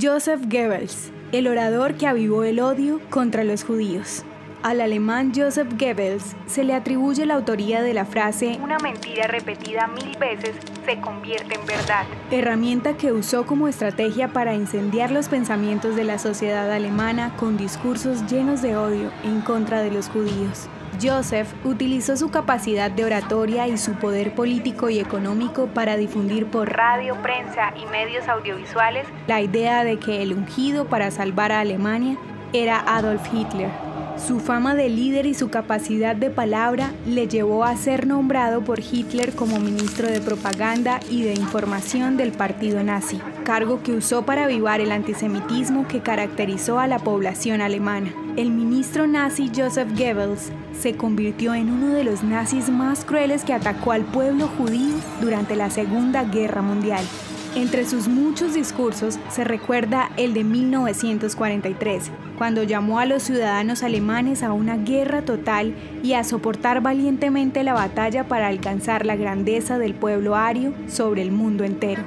Joseph Goebbels, el orador que avivó el odio contra los judíos. Al alemán Joseph Goebbels se le atribuye la autoría de la frase Una mentira repetida mil veces se convierte en verdad, herramienta que usó como estrategia para incendiar los pensamientos de la sociedad alemana con discursos llenos de odio en contra de los judíos. Joseph utilizó su capacidad de oratoria y su poder político y económico para difundir por radio, prensa y medios audiovisuales la idea de que el ungido para salvar a Alemania era Adolf Hitler. Su fama de líder y su capacidad de palabra le llevó a ser nombrado por Hitler como ministro de propaganda y de información del partido nazi, cargo que usó para avivar el antisemitismo que caracterizó a la población alemana. El ministro nazi Joseph Goebbels se convirtió en uno de los nazis más crueles que atacó al pueblo judío durante la Segunda Guerra Mundial. Entre sus muchos discursos se recuerda el de 1943, cuando llamó a los ciudadanos alemanes a una guerra total y a soportar valientemente la batalla para alcanzar la grandeza del pueblo ario sobre el mundo entero.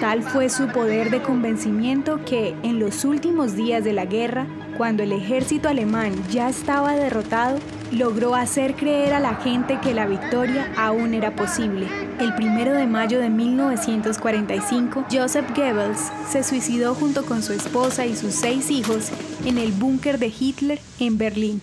Tal fue su poder de convencimiento que, en los últimos días de la guerra, cuando el ejército alemán ya estaba derrotado, logró hacer creer a la gente que la victoria aún era posible. El primero de mayo de 1945, Joseph Goebbels se suicidó junto con su esposa y sus seis hijos en el búnker de Hitler en Berlín.